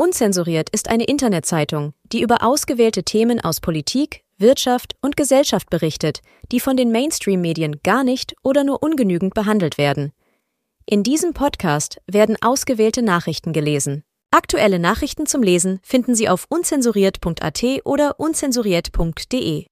Unzensuriert ist eine Internetzeitung, die über ausgewählte Themen aus Politik, Wirtschaft und Gesellschaft berichtet, die von den Mainstream-Medien gar nicht oder nur ungenügend behandelt werden. In diesem Podcast werden ausgewählte Nachrichten gelesen. Aktuelle Nachrichten zum Lesen finden Sie auf unzensuriert.at oder unzensuriert.de.